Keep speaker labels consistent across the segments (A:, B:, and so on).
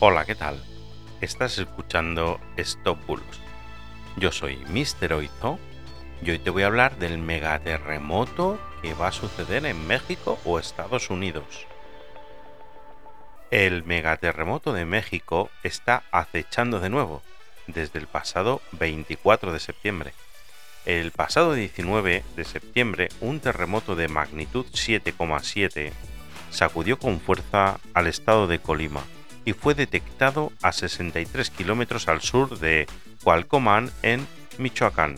A: Hola, ¿qué tal? Estás escuchando Stop. Yo soy Mr. Oizo y hoy te voy a hablar del megaterremoto que va a suceder en México o Estados Unidos. El megaterremoto de México está acechando de nuevo desde el pasado 24 de septiembre. El pasado 19 de septiembre, un terremoto de magnitud 7,7 sacudió con fuerza al estado de Colima y fue detectado a 63 kilómetros al sur de Cualcomán, en Michoacán.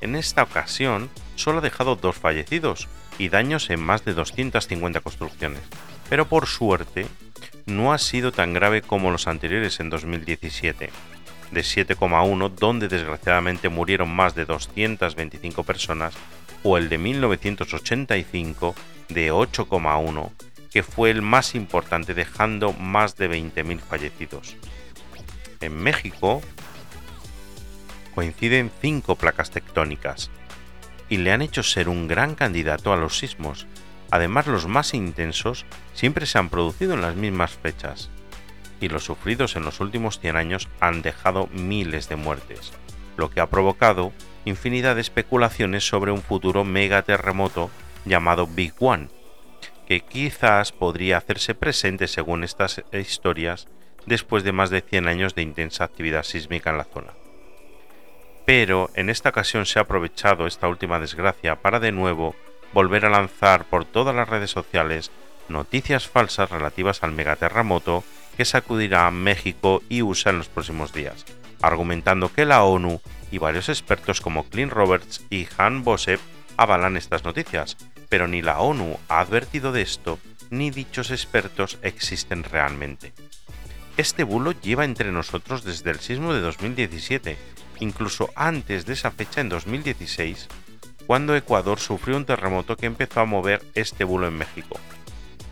A: En esta ocasión, solo ha dejado dos fallecidos y daños en más de 250 construcciones, pero por suerte no ha sido tan grave como los anteriores en 2017, de 7,1 donde desgraciadamente murieron más de 225 personas, o el de 1985 de 8,1 que fue el más importante dejando más de 20.000 fallecidos. En México coinciden cinco placas tectónicas y le han hecho ser un gran candidato a los sismos. Además los más intensos siempre se han producido en las mismas fechas y los sufridos en los últimos 100 años han dejado miles de muertes, lo que ha provocado infinidad de especulaciones sobre un futuro megaterremoto llamado Big One, que quizás podría hacerse presente según estas historias después de más de 100 años de intensa actividad sísmica en la zona. Pero en esta ocasión se ha aprovechado esta última desgracia para de nuevo volver a lanzar por todas las redes sociales noticias falsas relativas al megaterremoto que sacudirá a México y USA en los próximos días, argumentando que la ONU y varios expertos como Clint Roberts y Han Bosep avalan estas noticias, pero ni la ONU ha advertido de esto, ni dichos expertos existen realmente. Este bulo lleva entre nosotros desde el sismo de 2017, incluso antes de esa fecha en 2016, cuando Ecuador sufrió un terremoto que empezó a mover este bulo en México.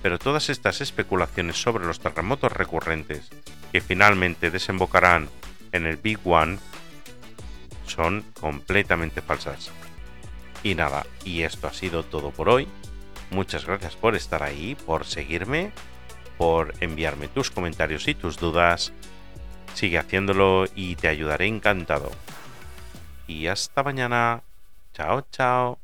A: Pero todas estas especulaciones sobre los terremotos recurrentes, que finalmente desembocarán en el Big One, son completamente falsas. Y nada, y esto ha sido todo por hoy. Muchas gracias por estar ahí, por seguirme, por enviarme tus comentarios y tus dudas. Sigue haciéndolo y te ayudaré encantado. Y hasta mañana. Chao, chao.